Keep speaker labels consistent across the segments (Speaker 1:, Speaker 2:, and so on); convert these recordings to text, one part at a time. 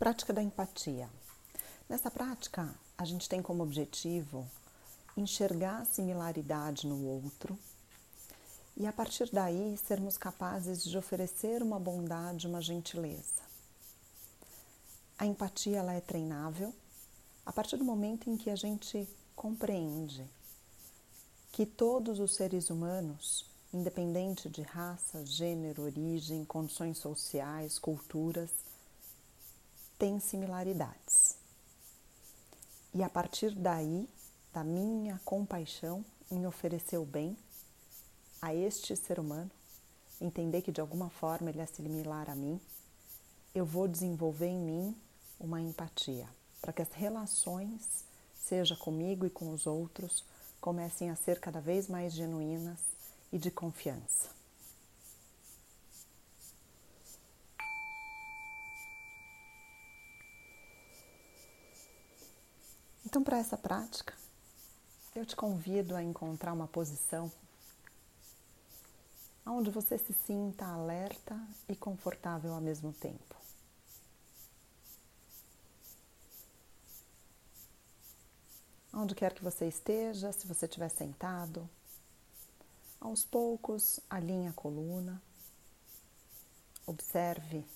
Speaker 1: Prática da empatia. Nessa prática, a gente tem como objetivo enxergar a similaridade no outro e a partir daí sermos capazes de oferecer uma bondade, uma gentileza. A empatia ela é treinável a partir do momento em que a gente compreende que todos os seres humanos, independente de raça, gênero, origem, condições sociais, culturas, têm similaridades. E a partir daí, da minha compaixão em oferecer o bem a este ser humano, entender que de alguma forma ele é similar a mim, eu vou desenvolver em mim uma empatia, para que as relações, seja comigo e com os outros, comecem a ser cada vez mais genuínas e de confiança. Então, para essa prática, eu te convido a encontrar uma posição onde você se sinta alerta e confortável ao mesmo tempo. Onde quer que você esteja, se você estiver sentado, aos poucos alinhe a coluna, observe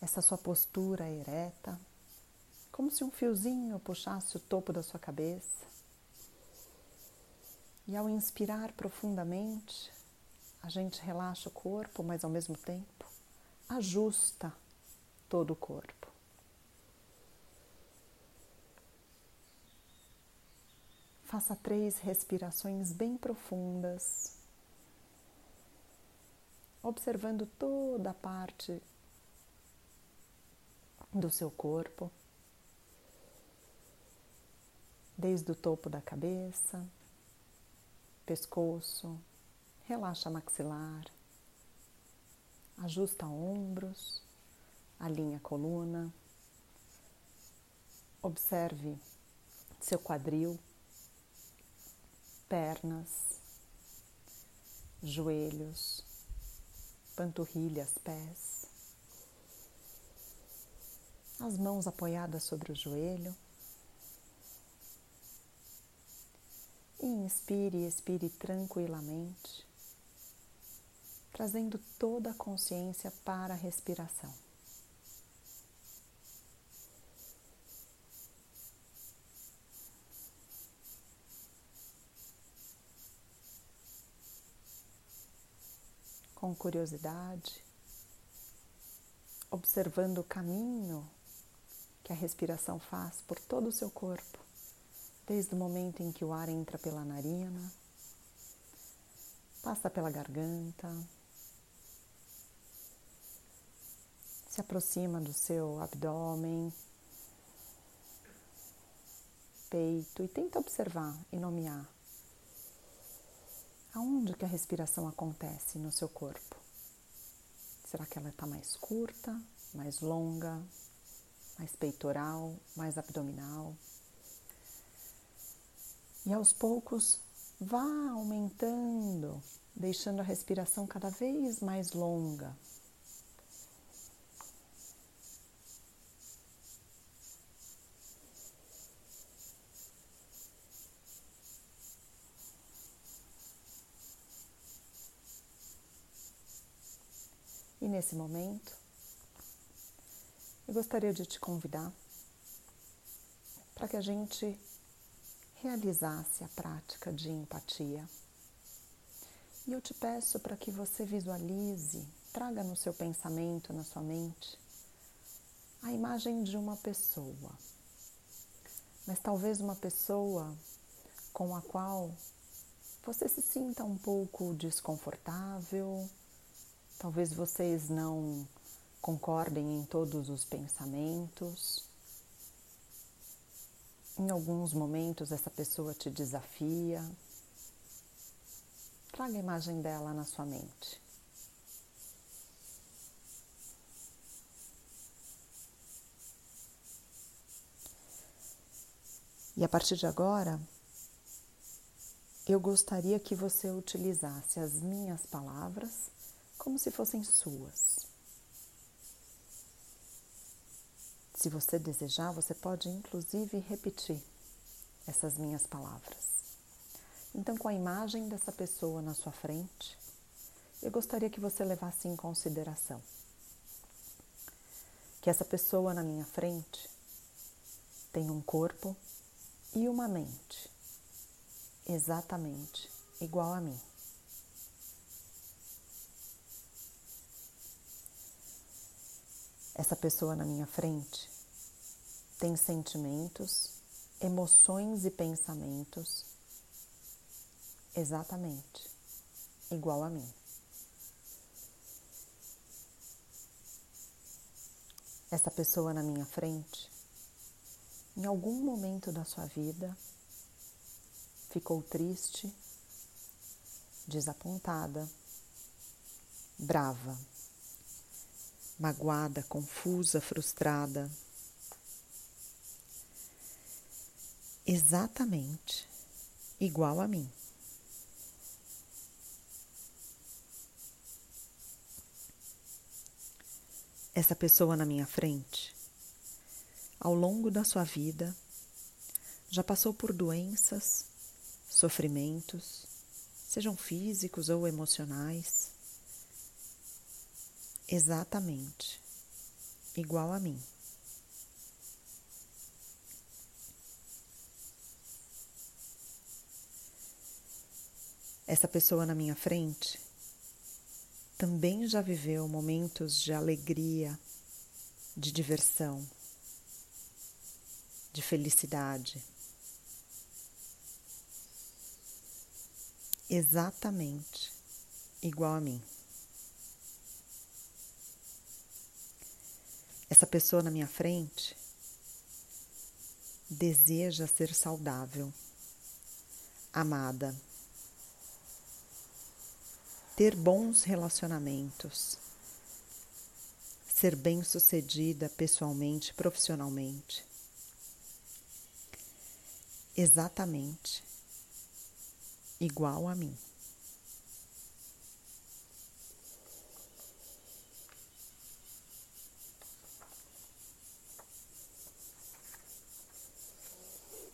Speaker 1: essa sua postura ereta como se um fiozinho puxasse o topo da sua cabeça. E ao inspirar profundamente, a gente relaxa o corpo, mas ao mesmo tempo ajusta todo o corpo. Faça três respirações bem profundas, observando toda a parte do seu corpo desde o topo da cabeça, pescoço, relaxa maxilar, ajusta ombros, alinha a coluna, observe seu quadril, pernas, joelhos, panturrilhas, pés, as mãos apoiadas sobre o joelho Inspire e expire tranquilamente, trazendo toda a consciência para a respiração. Com curiosidade, observando o caminho que a respiração faz por todo o seu corpo desde o momento em que o ar entra pela narina, passa pela garganta, se aproxima do seu abdômen, peito e tenta observar e nomear aonde que a respiração acontece no seu corpo. Será que ela está mais curta, mais longa, mais peitoral, mais abdominal? E aos poucos vá aumentando, deixando a respiração cada vez mais longa. E nesse momento, eu gostaria de te convidar para que a gente realizasse a prática de empatia. E eu te peço para que você visualize, traga no seu pensamento, na sua mente, a imagem de uma pessoa. Mas talvez uma pessoa com a qual você se sinta um pouco desconfortável, talvez vocês não concordem em todos os pensamentos. Em alguns momentos essa pessoa te desafia. Traga a imagem dela na sua mente. E a partir de agora, eu gostaria que você utilizasse as minhas palavras como se fossem suas. Se você desejar, você pode inclusive repetir essas minhas palavras. Então, com a imagem dessa pessoa na sua frente, eu gostaria que você levasse em consideração que essa pessoa na minha frente tem um corpo e uma mente exatamente igual a mim. Essa pessoa na minha frente tem sentimentos, emoções e pensamentos exatamente igual a mim. Essa pessoa na minha frente, em algum momento da sua vida, ficou triste, desapontada, brava, magoada, confusa, frustrada. Exatamente igual a mim. essa pessoa na minha frente, ao longo da sua vida, já passou por doenças, sofrimentos, sejam físicos ou emocionais, exatamente igual a mim. Essa pessoa na minha frente também já viveu momentos de alegria, de diversão, de felicidade. Exatamente igual a mim. Essa pessoa na minha frente deseja ser saudável, amada ter bons relacionamentos, ser bem-sucedida pessoalmente, profissionalmente. Exatamente igual a mim.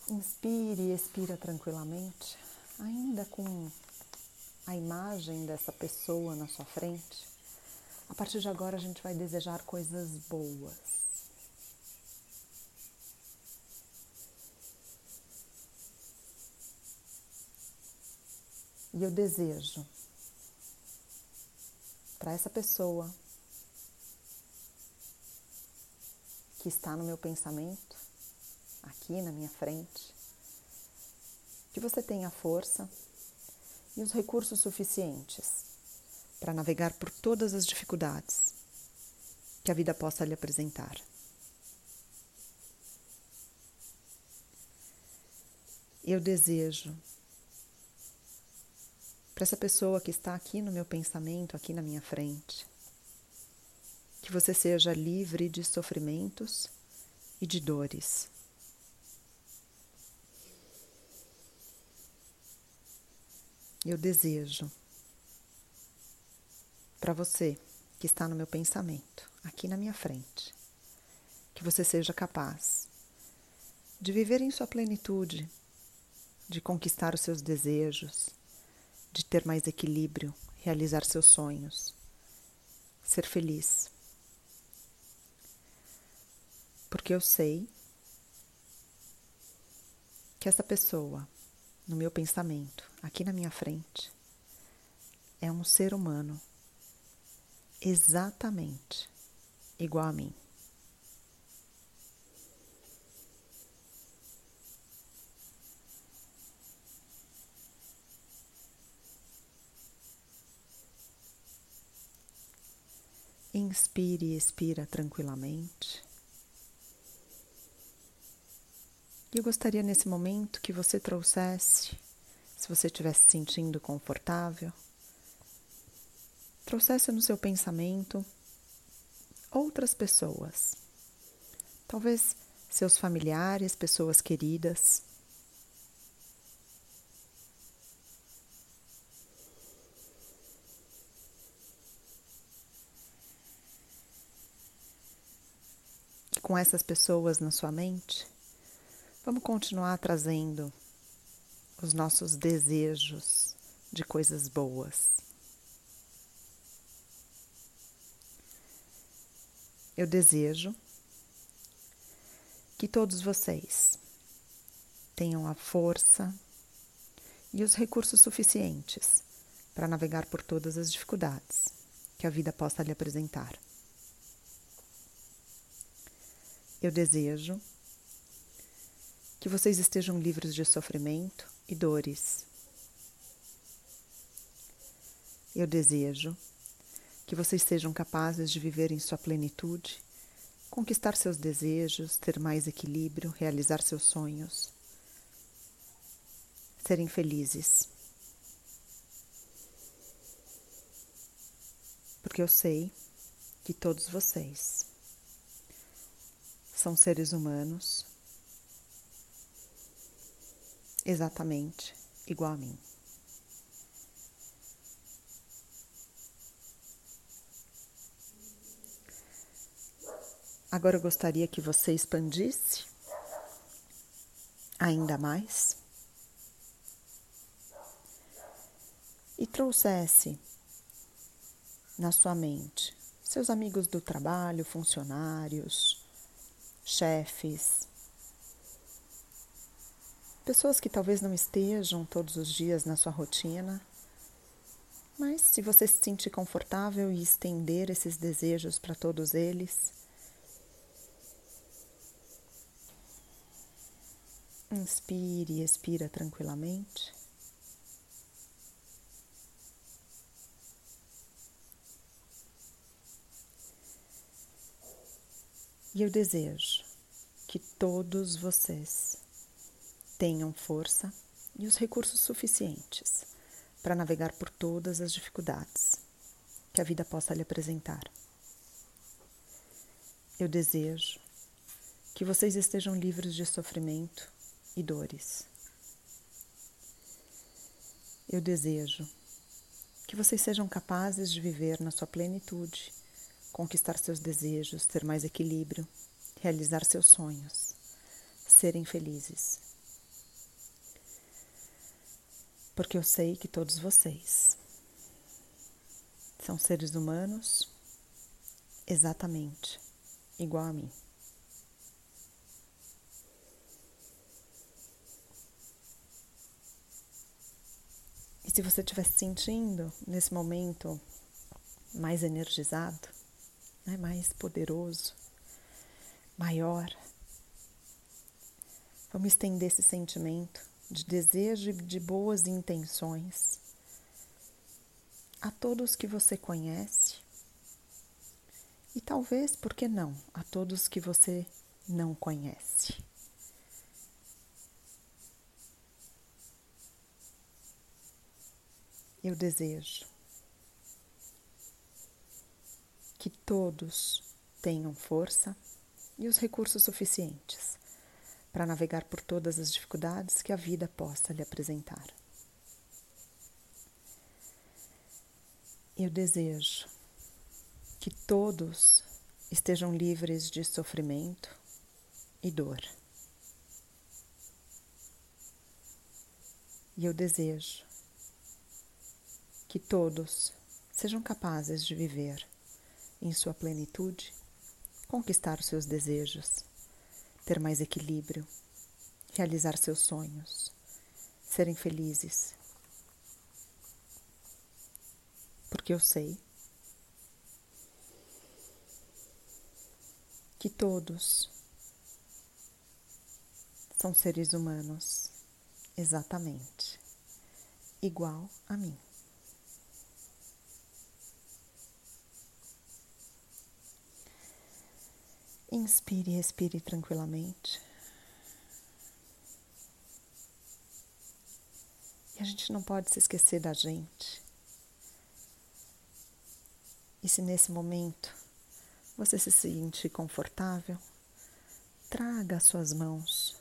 Speaker 1: Inspire e expira tranquilamente, ainda com a imagem dessa pessoa na sua frente, a partir de agora a gente vai desejar coisas boas. E eu desejo para essa pessoa que está no meu pensamento, aqui na minha frente, que você tenha força e os recursos suficientes para navegar por todas as dificuldades que a vida possa lhe apresentar. Eu desejo para essa pessoa que está aqui no meu pensamento, aqui na minha frente, que você seja livre de sofrimentos e de dores eu desejo para você que está no meu pensamento, aqui na minha frente, que você seja capaz de viver em sua plenitude, de conquistar os seus desejos, de ter mais equilíbrio, realizar seus sonhos, ser feliz. Porque eu sei que essa pessoa no meu pensamento, aqui na minha frente, é um ser humano exatamente igual a mim. Inspire e expira tranquilamente. E eu gostaria nesse momento que você trouxesse, se você estiver se sentindo confortável, trouxesse no seu pensamento outras pessoas, talvez seus familiares, pessoas queridas. E com essas pessoas na sua mente, vamos continuar trazendo os nossos desejos de coisas boas. Eu desejo que todos vocês tenham a força e os recursos suficientes para navegar por todas as dificuldades que a vida possa lhe apresentar. Eu desejo que vocês estejam livres de sofrimento e dores. Eu desejo que vocês sejam capazes de viver em sua plenitude, conquistar seus desejos, ter mais equilíbrio, realizar seus sonhos, serem felizes. Porque eu sei que todos vocês são seres humanos exatamente igual a mim. Agora eu gostaria que você expandisse ainda mais e trouxesse na sua mente seus amigos do trabalho, funcionários, chefes, pessoas que talvez não estejam todos os dias na sua rotina, mas se você se sentir confortável e estender esses desejos para todos eles, Inspire e expira tranquilamente. E eu desejo que todos vocês tenham força e os recursos suficientes para navegar por todas as dificuldades que a vida possa lhe apresentar. Eu desejo que vocês estejam livres de sofrimento e dores. Eu desejo que vocês sejam capazes de viver na sua plenitude, conquistar seus desejos, ter mais equilíbrio, realizar seus sonhos, serem felizes. Porque eu sei que todos vocês são seres humanos exatamente igual a mim. se você estiver se sentindo nesse momento mais energizado, né, mais poderoso, maior, vamos estender esse sentimento de desejo e de boas intenções a todos que você conhece e talvez, por que não, a todos que você não conhece. eu desejo que todos tenham força e os recursos suficientes para navegar por todas as dificuldades que a vida possa lhe apresentar. Eu desejo que todos estejam livres de sofrimento e dor. E eu desejo que todos sejam capazes de viver em sua plenitude, conquistar os seus desejos, ter mais equilíbrio, realizar seus sonhos, serem felizes. Porque eu sei que todos são seres humanos exatamente igual a mim. Inspire e expire tranquilamente. E a gente não pode se esquecer da gente. E se nesse momento você se sentir confortável, traga as suas mãos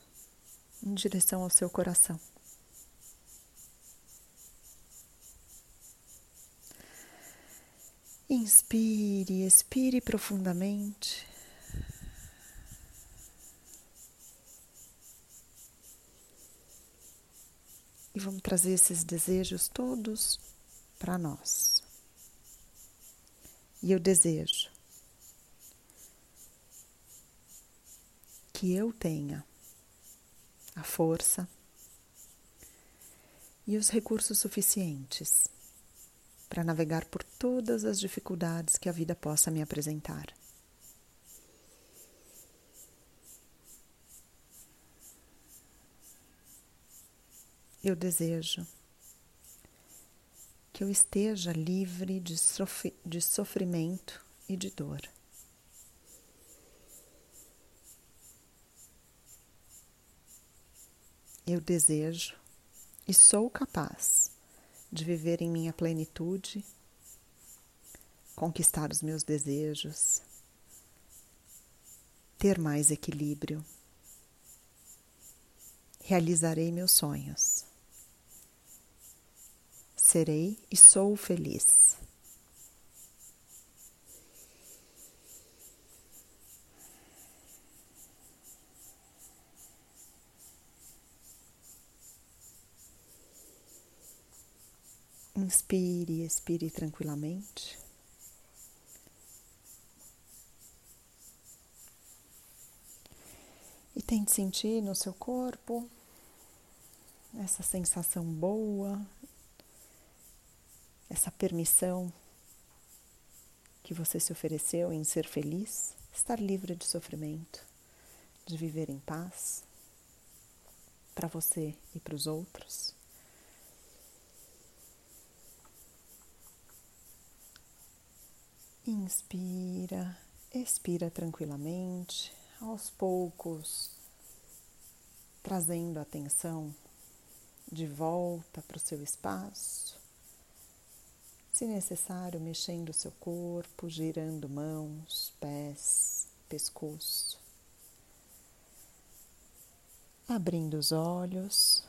Speaker 1: em direção ao seu coração. Inspire, expire profundamente. E vamos trazer esses desejos todos para nós. E eu desejo que eu tenha a força e os recursos suficientes para navegar por todas as dificuldades que a vida possa me apresentar. Eu desejo que eu esteja livre de, de sofrimento e de dor. Eu desejo e sou capaz de viver em minha plenitude, conquistar os meus desejos, ter mais equilíbrio. Realizarei meus sonhos. Serei e sou feliz. Inspire e expire tranquilamente. E tente sentir no seu corpo essa sensação boa, essa permissão que você se ofereceu em ser feliz, estar livre de sofrimento, de viver em paz para você e para os outros. Inspira, expira tranquilamente, aos poucos, trazendo a atenção de volta para o seu espaço. Se necessário, mexendo seu corpo, girando mãos, pés, pescoço. Abrindo os olhos.